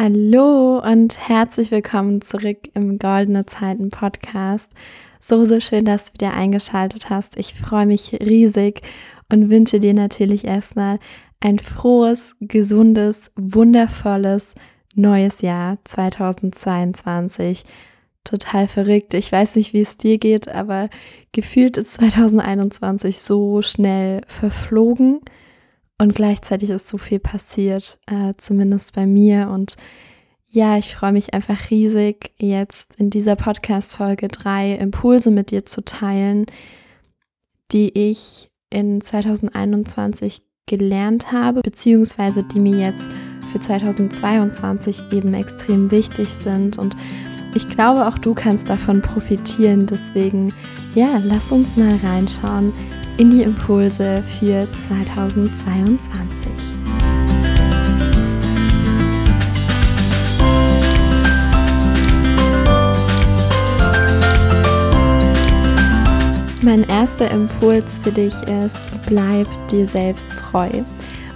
Hallo und herzlich willkommen zurück im Goldene Zeiten Podcast. So, so schön, dass du wieder eingeschaltet hast. Ich freue mich riesig und wünsche dir natürlich erstmal ein frohes, gesundes, wundervolles neues Jahr 2022. Total verrückt. Ich weiß nicht, wie es dir geht, aber gefühlt ist 2021 so schnell verflogen. Und gleichzeitig ist so viel passiert, äh, zumindest bei mir. Und ja, ich freue mich einfach riesig, jetzt in dieser Podcast-Folge drei Impulse mit dir zu teilen, die ich in 2021 gelernt habe, beziehungsweise die mir jetzt für 2022 eben extrem wichtig sind. Und ich glaube, auch du kannst davon profitieren. Deswegen, ja, lass uns mal reinschauen, in die Impulse für 2022. Mein erster Impuls für dich ist, bleib dir selbst treu.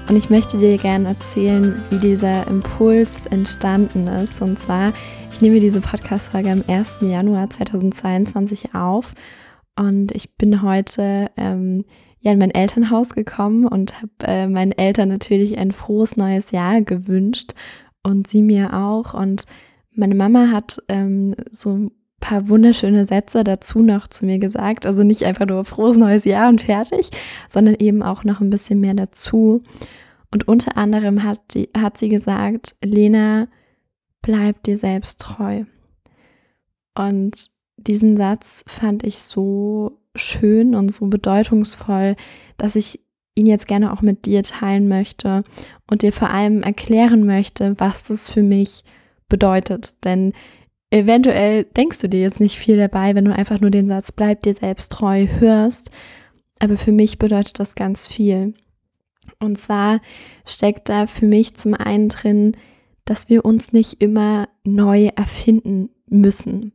Und ich möchte dir gerne erzählen, wie dieser Impuls entstanden ist. Und zwar, ich nehme diese Podcast-Folge am 1. Januar 2022 auf und ich bin heute ähm, ja in mein Elternhaus gekommen und habe äh, meinen Eltern natürlich ein frohes neues Jahr gewünscht und sie mir auch. Und meine Mama hat ähm, so ein paar wunderschöne Sätze dazu noch zu mir gesagt. Also nicht einfach nur frohes neues Jahr und fertig, sondern eben auch noch ein bisschen mehr dazu. Und unter anderem hat, die, hat sie gesagt, Lena, bleib dir selbst treu. Und diesen Satz fand ich so schön und so bedeutungsvoll, dass ich ihn jetzt gerne auch mit dir teilen möchte und dir vor allem erklären möchte, was das für mich bedeutet. Denn eventuell denkst du dir jetzt nicht viel dabei, wenn du einfach nur den Satz bleib dir selbst treu hörst. Aber für mich bedeutet das ganz viel. Und zwar steckt da für mich zum einen drin, dass wir uns nicht immer neu erfinden müssen.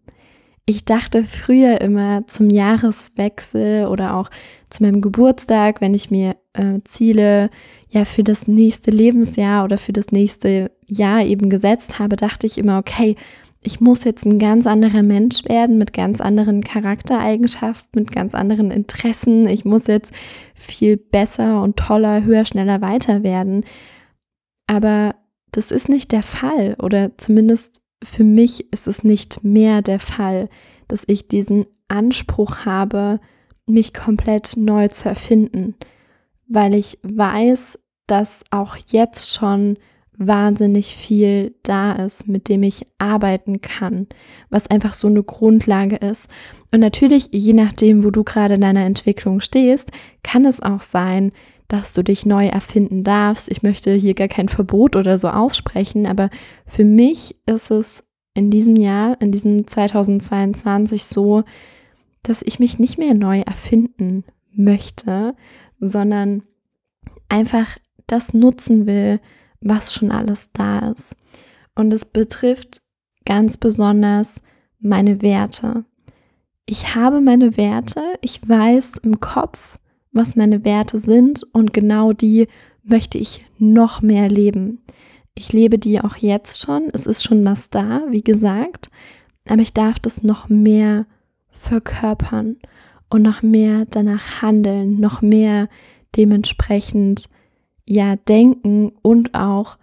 Ich dachte früher immer zum Jahreswechsel oder auch zu meinem Geburtstag, wenn ich mir äh, Ziele ja für das nächste Lebensjahr oder für das nächste Jahr eben gesetzt habe, dachte ich immer, okay, ich muss jetzt ein ganz anderer Mensch werden mit ganz anderen Charaktereigenschaften, mit ganz anderen Interessen. Ich muss jetzt viel besser und toller, höher, schneller, weiter werden. Aber das ist nicht der Fall oder zumindest für mich ist es nicht mehr der Fall, dass ich diesen Anspruch habe, mich komplett neu zu erfinden, weil ich weiß, dass auch jetzt schon wahnsinnig viel da ist, mit dem ich arbeiten kann, was einfach so eine Grundlage ist. Und natürlich, je nachdem, wo du gerade in deiner Entwicklung stehst, kann es auch sein, dass du dich neu erfinden darfst. Ich möchte hier gar kein Verbot oder so aussprechen, aber für mich ist es in diesem Jahr, in diesem 2022 so, dass ich mich nicht mehr neu erfinden möchte, sondern einfach das nutzen will, was schon alles da ist. Und es betrifft ganz besonders meine Werte. Ich habe meine Werte, ich weiß im Kopf, was meine Werte sind und genau die möchte ich noch mehr leben. Ich lebe die auch jetzt schon, es ist schon was da, wie gesagt, aber ich darf das noch mehr verkörpern und noch mehr danach handeln, noch mehr dementsprechend ja denken und auch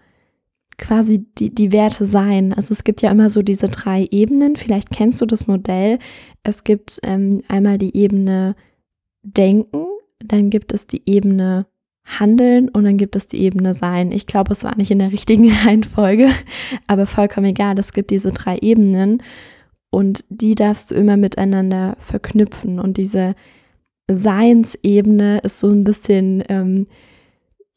quasi die, die Werte sein. Also es gibt ja immer so diese drei Ebenen. Vielleicht kennst du das Modell. Es gibt ähm, einmal die Ebene Denken, dann gibt es die Ebene Handeln und dann gibt es die Ebene Sein. Ich glaube, es war nicht in der richtigen Reihenfolge, aber vollkommen egal. Es gibt diese drei Ebenen und die darfst du immer miteinander verknüpfen. Und diese Seinsebene ist so ein bisschen, ähm,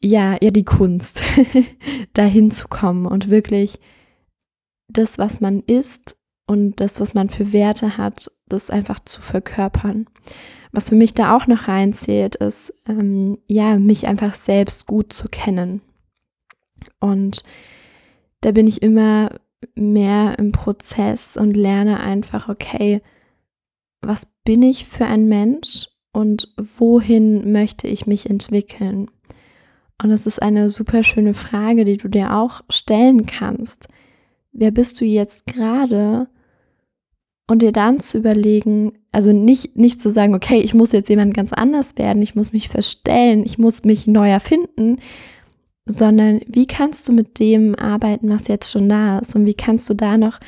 ja, ja, die Kunst, dahin zu kommen und wirklich das, was man ist und das, was man für Werte hat, das einfach zu verkörpern. Was für mich da auch noch reinzählt, ist, ähm, ja, mich einfach selbst gut zu kennen. Und da bin ich immer mehr im Prozess und lerne einfach, okay, was bin ich für ein Mensch und wohin möchte ich mich entwickeln? Und es ist eine super schöne Frage, die du dir auch stellen kannst. wer bist du jetzt gerade? Und dir dann zu überlegen, also nicht, nicht zu sagen, okay, ich muss jetzt jemand ganz anders werden, ich muss mich verstellen, ich muss mich neu erfinden, sondern wie kannst du mit dem arbeiten, was jetzt schon da ist und wie kannst du da noch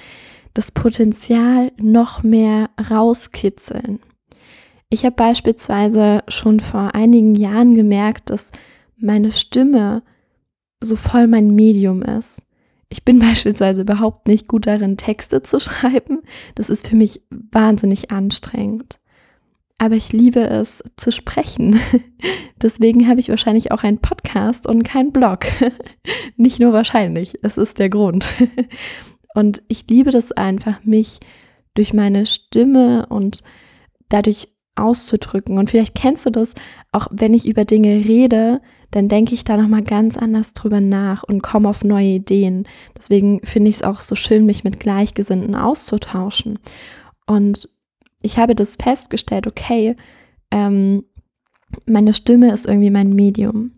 das Potenzial noch mehr rauskitzeln. Ich habe beispielsweise schon vor einigen Jahren gemerkt, dass meine Stimme so voll mein Medium ist. Ich bin beispielsweise überhaupt nicht gut darin, Texte zu schreiben. Das ist für mich wahnsinnig anstrengend. Aber ich liebe es zu sprechen. Deswegen habe ich wahrscheinlich auch einen Podcast und keinen Blog. Nicht nur wahrscheinlich, es ist der Grund. Und ich liebe das einfach, mich durch meine Stimme und dadurch auszudrücken. Und vielleicht kennst du das, auch wenn ich über Dinge rede, dann denke ich da nochmal ganz anders drüber nach und komme auf neue Ideen. Deswegen finde ich es auch so schön, mich mit Gleichgesinnten auszutauschen. Und ich habe das festgestellt, okay, ähm, meine Stimme ist irgendwie mein Medium.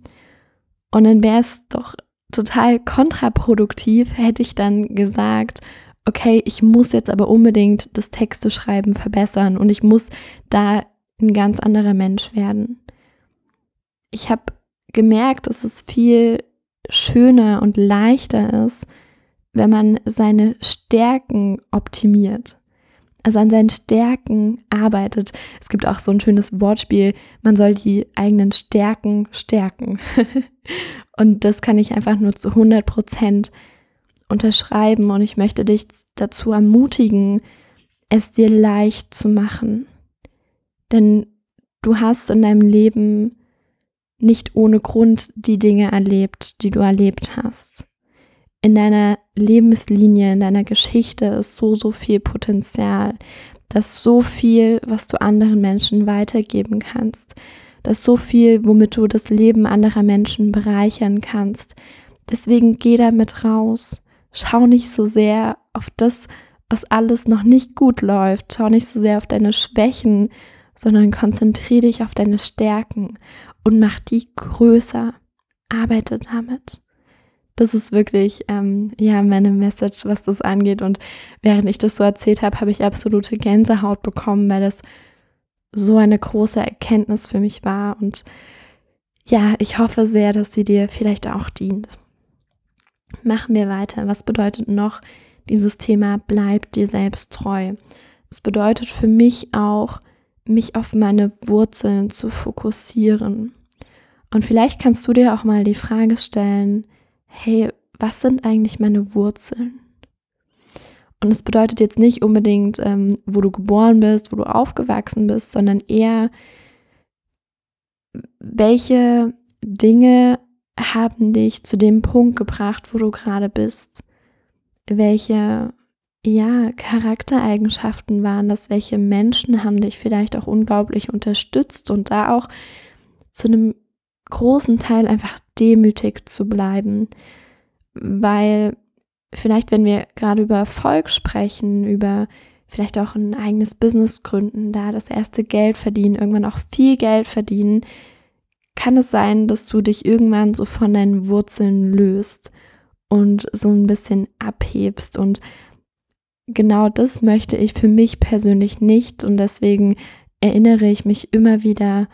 Und dann wäre es doch total kontraproduktiv, hätte ich dann gesagt, okay, ich muss jetzt aber unbedingt das Texte schreiben verbessern und ich muss da ein ganz anderer Mensch werden. Ich habe gemerkt, dass es viel schöner und leichter ist, wenn man seine Stärken optimiert. Also an seinen Stärken arbeitet. Es gibt auch so ein schönes Wortspiel, man soll die eigenen Stärken stärken. und das kann ich einfach nur zu 100 Prozent unterschreiben und ich möchte dich dazu ermutigen, es dir leicht zu machen. Denn du hast in deinem Leben nicht ohne Grund die Dinge erlebt, die du erlebt hast. In deiner Lebenslinie, in deiner Geschichte ist so, so viel Potenzial. dass so viel, was du anderen Menschen weitergeben kannst. dass so viel, womit du das Leben anderer Menschen bereichern kannst. Deswegen geh damit raus. Schau nicht so sehr auf das, was alles noch nicht gut läuft. Schau nicht so sehr auf deine Schwächen, sondern konzentriere dich auf deine Stärken und mach die größer. Arbeite damit. Das ist wirklich ähm, ja meine Message, was das angeht. Und während ich das so erzählt habe, habe ich absolute Gänsehaut bekommen, weil das so eine große Erkenntnis für mich war. Und ja, ich hoffe sehr, dass sie dir vielleicht auch dient. Machen wir weiter. Was bedeutet noch dieses Thema bleib dir selbst treu? Es bedeutet für mich auch, mich auf meine Wurzeln zu fokussieren. Und vielleicht kannst du dir auch mal die Frage stellen, hey, was sind eigentlich meine Wurzeln? Und es bedeutet jetzt nicht unbedingt, ähm, wo du geboren bist, wo du aufgewachsen bist, sondern eher, welche Dinge haben dich zu dem Punkt gebracht, wo du gerade bist? Welche ja, Charaktereigenschaften waren das? Welche Menschen haben dich vielleicht auch unglaublich unterstützt und da auch zu einem großen Teil einfach demütig zu bleiben? Weil vielleicht, wenn wir gerade über Erfolg sprechen, über vielleicht auch ein eigenes Business gründen, da das erste Geld verdienen, irgendwann auch viel Geld verdienen, kann es sein, dass du dich irgendwann so von deinen Wurzeln löst und so ein bisschen abhebst. Und genau das möchte ich für mich persönlich nicht. Und deswegen erinnere ich mich immer wieder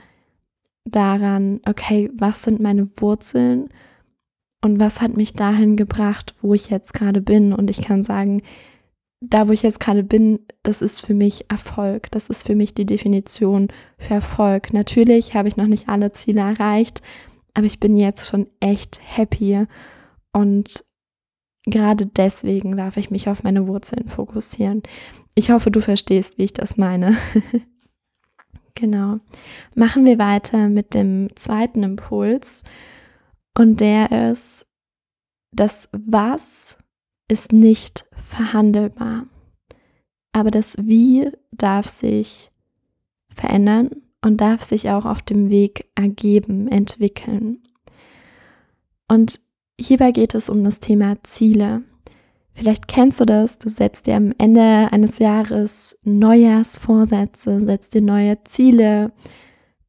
daran, okay, was sind meine Wurzeln und was hat mich dahin gebracht, wo ich jetzt gerade bin? Und ich kann sagen, da wo ich jetzt gerade bin, das ist für mich Erfolg, das ist für mich die Definition für Erfolg. Natürlich habe ich noch nicht alle Ziele erreicht, aber ich bin jetzt schon echt happy und gerade deswegen darf ich mich auf meine Wurzeln fokussieren. Ich hoffe, du verstehst, wie ich das meine. genau. Machen wir weiter mit dem zweiten Impuls. Und der ist, das Was ist nicht verhandelbar. Aber das Wie darf sich verändern und darf sich auch auf dem Weg ergeben, entwickeln. Und Hierbei geht es um das Thema Ziele. Vielleicht kennst du das, du setzt dir am Ende eines Jahres Neujahrsvorsätze, setzt dir neue Ziele,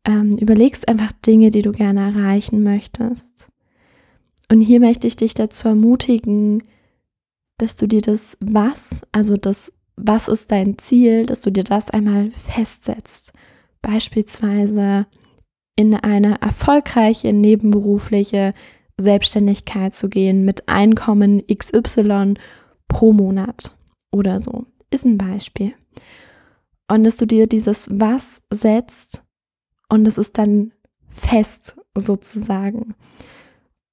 ähm, überlegst einfach Dinge, die du gerne erreichen möchtest. Und hier möchte ich dich dazu ermutigen, dass du dir das Was, also das Was ist dein Ziel, dass du dir das einmal festsetzt. Beispielsweise in eine erfolgreiche nebenberufliche Selbstständigkeit zu gehen mit Einkommen XY pro Monat oder so. Ist ein Beispiel. Und dass du dir dieses Was setzt und es ist dann fest sozusagen.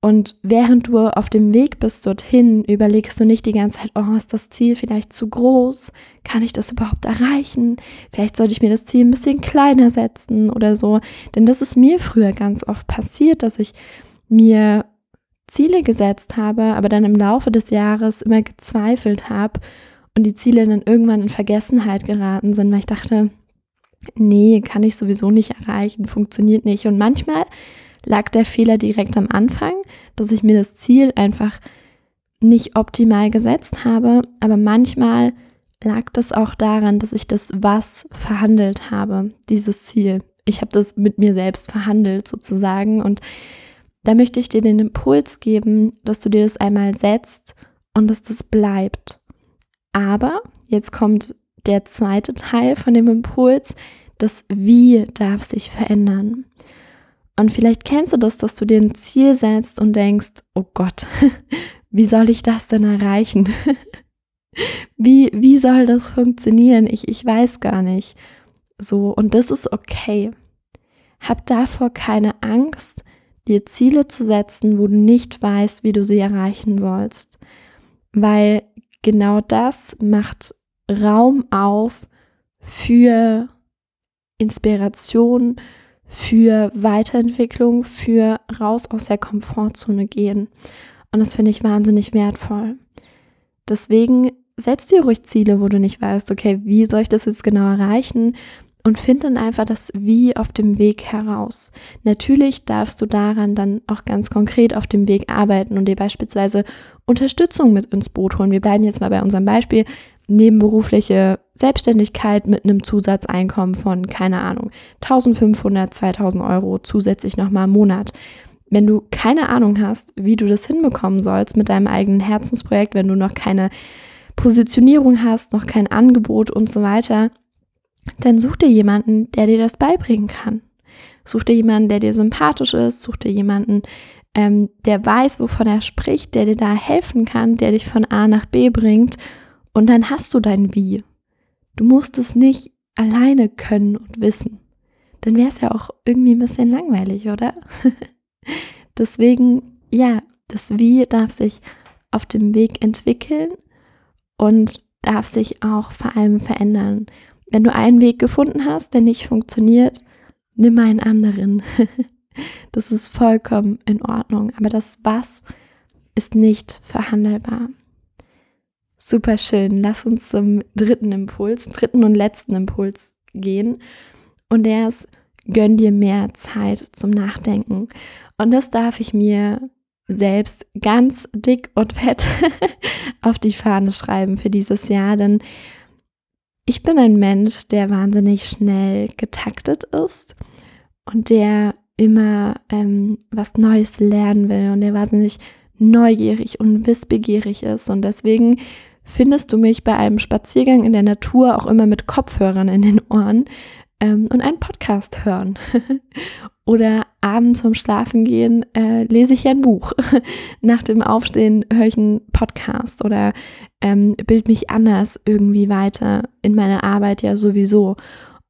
Und während du auf dem Weg bist dorthin, überlegst du nicht die ganze Zeit, oh, ist das Ziel vielleicht zu groß? Kann ich das überhaupt erreichen? Vielleicht sollte ich mir das Ziel ein bisschen kleiner setzen oder so. Denn das ist mir früher ganz oft passiert, dass ich mir Ziele gesetzt habe, aber dann im Laufe des Jahres immer gezweifelt habe und die Ziele dann irgendwann in Vergessenheit geraten sind, weil ich dachte, nee, kann ich sowieso nicht erreichen, funktioniert nicht. Und manchmal lag der Fehler direkt am Anfang, dass ich mir das Ziel einfach nicht optimal gesetzt habe, aber manchmal lag das auch daran, dass ich das was verhandelt habe, dieses Ziel. Ich habe das mit mir selbst verhandelt sozusagen und da möchte ich dir den Impuls geben, dass du dir das einmal setzt und dass das bleibt. Aber jetzt kommt der zweite Teil von dem Impuls, das Wie darf sich verändern. Und vielleicht kennst du das, dass du dir ein Ziel setzt und denkst, oh Gott, wie soll ich das denn erreichen? wie, wie soll das funktionieren? Ich, ich weiß gar nicht. So, und das ist okay. Hab davor keine Angst, dir Ziele zu setzen, wo du nicht weißt, wie du sie erreichen sollst. Weil genau das macht Raum auf für Inspiration, für Weiterentwicklung, für raus aus der Komfortzone gehen. Und das finde ich wahnsinnig wertvoll. Deswegen setz dir ruhig Ziele, wo du nicht weißt, okay, wie soll ich das jetzt genau erreichen? und find dann einfach das Wie auf dem Weg heraus. Natürlich darfst du daran dann auch ganz konkret auf dem Weg arbeiten und dir beispielsweise Unterstützung mit ins Boot holen. Wir bleiben jetzt mal bei unserem Beispiel nebenberufliche Selbstständigkeit mit einem Zusatzeinkommen von, keine Ahnung, 1500, 2000 Euro zusätzlich nochmal im Monat. Wenn du keine Ahnung hast, wie du das hinbekommen sollst mit deinem eigenen Herzensprojekt, wenn du noch keine Positionierung hast, noch kein Angebot und so weiter, dann such dir jemanden, der dir das beibringen kann. Such dir jemanden, der dir sympathisch ist, such dir jemanden, ähm, der weiß, wovon er spricht, der dir da helfen kann, der dich von A nach B bringt und dann hast du dein Wie. Du musst es nicht alleine können und wissen. Dann wäre es ja auch irgendwie ein bisschen langweilig, oder? Deswegen, ja, das Wie darf sich auf dem Weg entwickeln und darf sich auch vor allem verändern. Wenn du einen Weg gefunden hast, der nicht funktioniert, nimm einen anderen. das ist vollkommen in Ordnung. Aber das Was ist nicht verhandelbar. Super schön. Lass uns zum dritten Impuls, dritten und letzten Impuls gehen. Und der ist, gönn dir mehr Zeit zum Nachdenken. Und das darf ich mir selbst ganz dick und fett auf die Fahne schreiben für dieses Jahr, denn ich bin ein Mensch, der wahnsinnig schnell getaktet ist und der immer ähm, was Neues lernen will und der wahnsinnig neugierig und wissbegierig ist. Und deswegen findest du mich bei einem Spaziergang in der Natur auch immer mit Kopfhörern in den Ohren ähm, und einen Podcast hören. Oder abends zum Schlafen gehen äh, lese ich ein Buch. Nach dem Aufstehen höre ich einen Podcast oder ähm, bild mich anders irgendwie weiter in meiner Arbeit ja sowieso.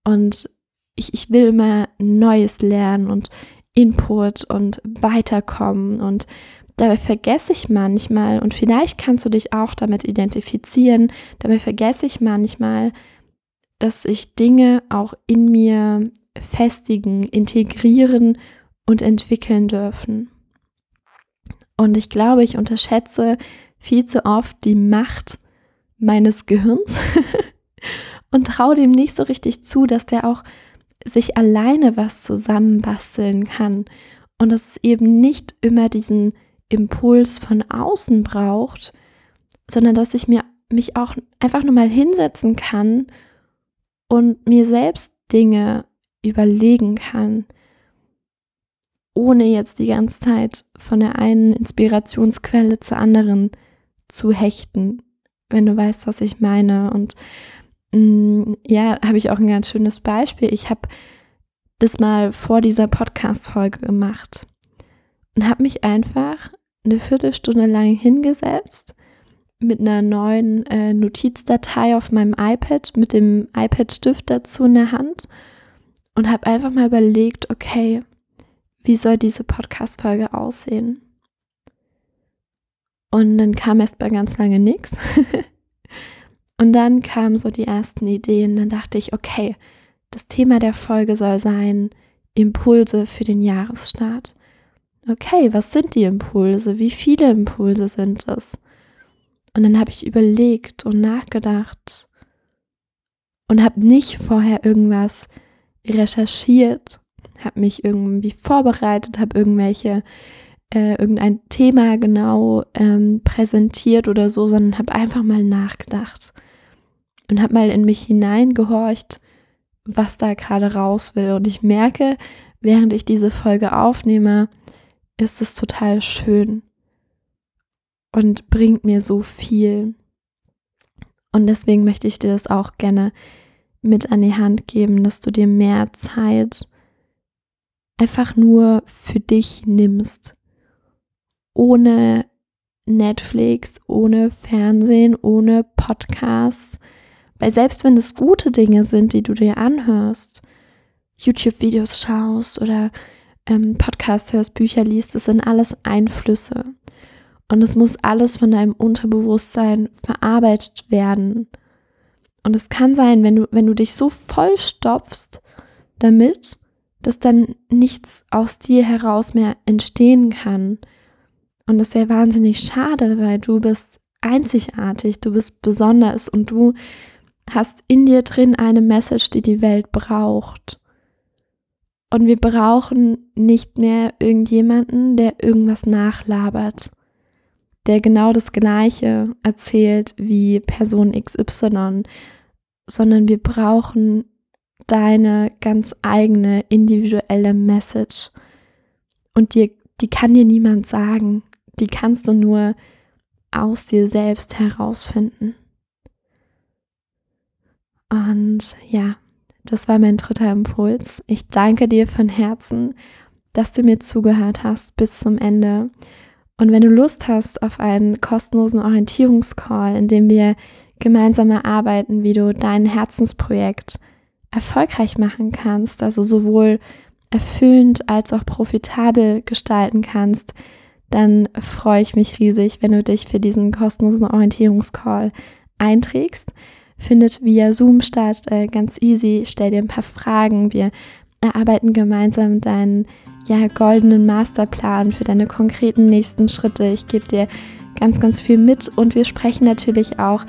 Und ich, ich will immer Neues lernen und Input und weiterkommen und dabei vergesse ich manchmal, und vielleicht kannst du dich auch damit identifizieren, dabei vergesse ich manchmal, dass sich Dinge auch in mir festigen, integrieren und entwickeln dürfen. Und ich glaube, ich unterschätze viel zu oft die Macht meines Gehirns und traue dem nicht so richtig zu, dass der auch sich alleine was zusammenbasteln kann und dass es eben nicht immer diesen Impuls von außen braucht, sondern dass ich mir mich auch einfach nur mal hinsetzen kann und mir selbst Dinge überlegen kann, ohne jetzt die ganze Zeit von der einen Inspirationsquelle zur anderen zu hechten. wenn du weißt, was ich meine. Und mh, mm, ja, habe ich auch ein ganz schönes Beispiel. Ich habe das mal vor dieser Podcast-Folge gemacht und habe mich einfach eine Viertelstunde lang hingesetzt mit einer neuen äh, Notizdatei auf meinem iPad, mit dem iPad-Stift dazu in der Hand und habe einfach mal überlegt, okay, wie soll diese Podcast-Folge aussehen? Und dann kam erst mal ganz lange nichts. Und dann kamen so die ersten Ideen. Dann dachte ich, okay, das Thema der Folge soll sein Impulse für den Jahresstart. Okay, was sind die Impulse? Wie viele Impulse sind es? Und dann habe ich überlegt und nachgedacht und habe nicht vorher irgendwas recherchiert, habe mich irgendwie vorbereitet, habe irgendwelche äh, irgendein Thema genau ähm, präsentiert oder so, sondern habe einfach mal nachgedacht und habe mal in mich hineingehorcht, was da gerade raus will. Und ich merke, während ich diese Folge aufnehme, ist es total schön und bringt mir so viel. Und deswegen möchte ich dir das auch gerne mit an die Hand geben, dass du dir mehr Zeit einfach nur für dich nimmst. Ohne Netflix, ohne Fernsehen, ohne Podcasts. Weil selbst wenn es gute Dinge sind, die du dir anhörst, YouTube-Videos schaust oder ähm, Podcast hörst, Bücher liest, das sind alles Einflüsse. Und es muss alles von deinem Unterbewusstsein verarbeitet werden. Und es kann sein, wenn du, wenn du dich so vollstopfst damit, dass dann nichts aus dir heraus mehr entstehen kann. Und das wäre wahnsinnig schade, weil du bist einzigartig, du bist besonders und du hast in dir drin eine Message, die die Welt braucht. Und wir brauchen nicht mehr irgendjemanden, der irgendwas nachlabert, der genau das Gleiche erzählt wie Person XY, sondern wir brauchen deine ganz eigene individuelle Message. Und dir, die kann dir niemand sagen. Die kannst du nur aus dir selbst herausfinden. Und ja, das war mein dritter Impuls. Ich danke dir von Herzen, dass du mir zugehört hast bis zum Ende. Und wenn du Lust hast auf einen kostenlosen Orientierungscall, in dem wir gemeinsam erarbeiten, wie du dein Herzensprojekt erfolgreich machen kannst, also sowohl erfüllend als auch profitabel gestalten kannst, dann freue ich mich riesig, wenn du dich für diesen kostenlosen Orientierungscall einträgst. Findet via Zoom statt, äh, ganz easy. Stell dir ein paar Fragen. Wir erarbeiten gemeinsam deinen ja, goldenen Masterplan für deine konkreten nächsten Schritte. Ich gebe dir ganz, ganz viel mit und wir sprechen natürlich auch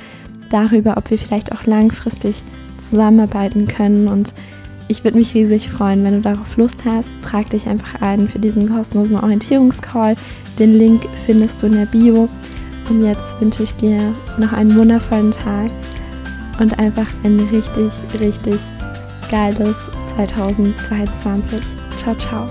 darüber, ob wir vielleicht auch langfristig zusammenarbeiten können. Und ich würde mich riesig freuen, wenn du darauf Lust hast. Trag dich einfach ein für diesen kostenlosen Orientierungscall. Den Link findest du in der Bio. Und jetzt wünsche ich dir noch einen wundervollen Tag und einfach ein richtig, richtig geiles 2022. Ciao, ciao.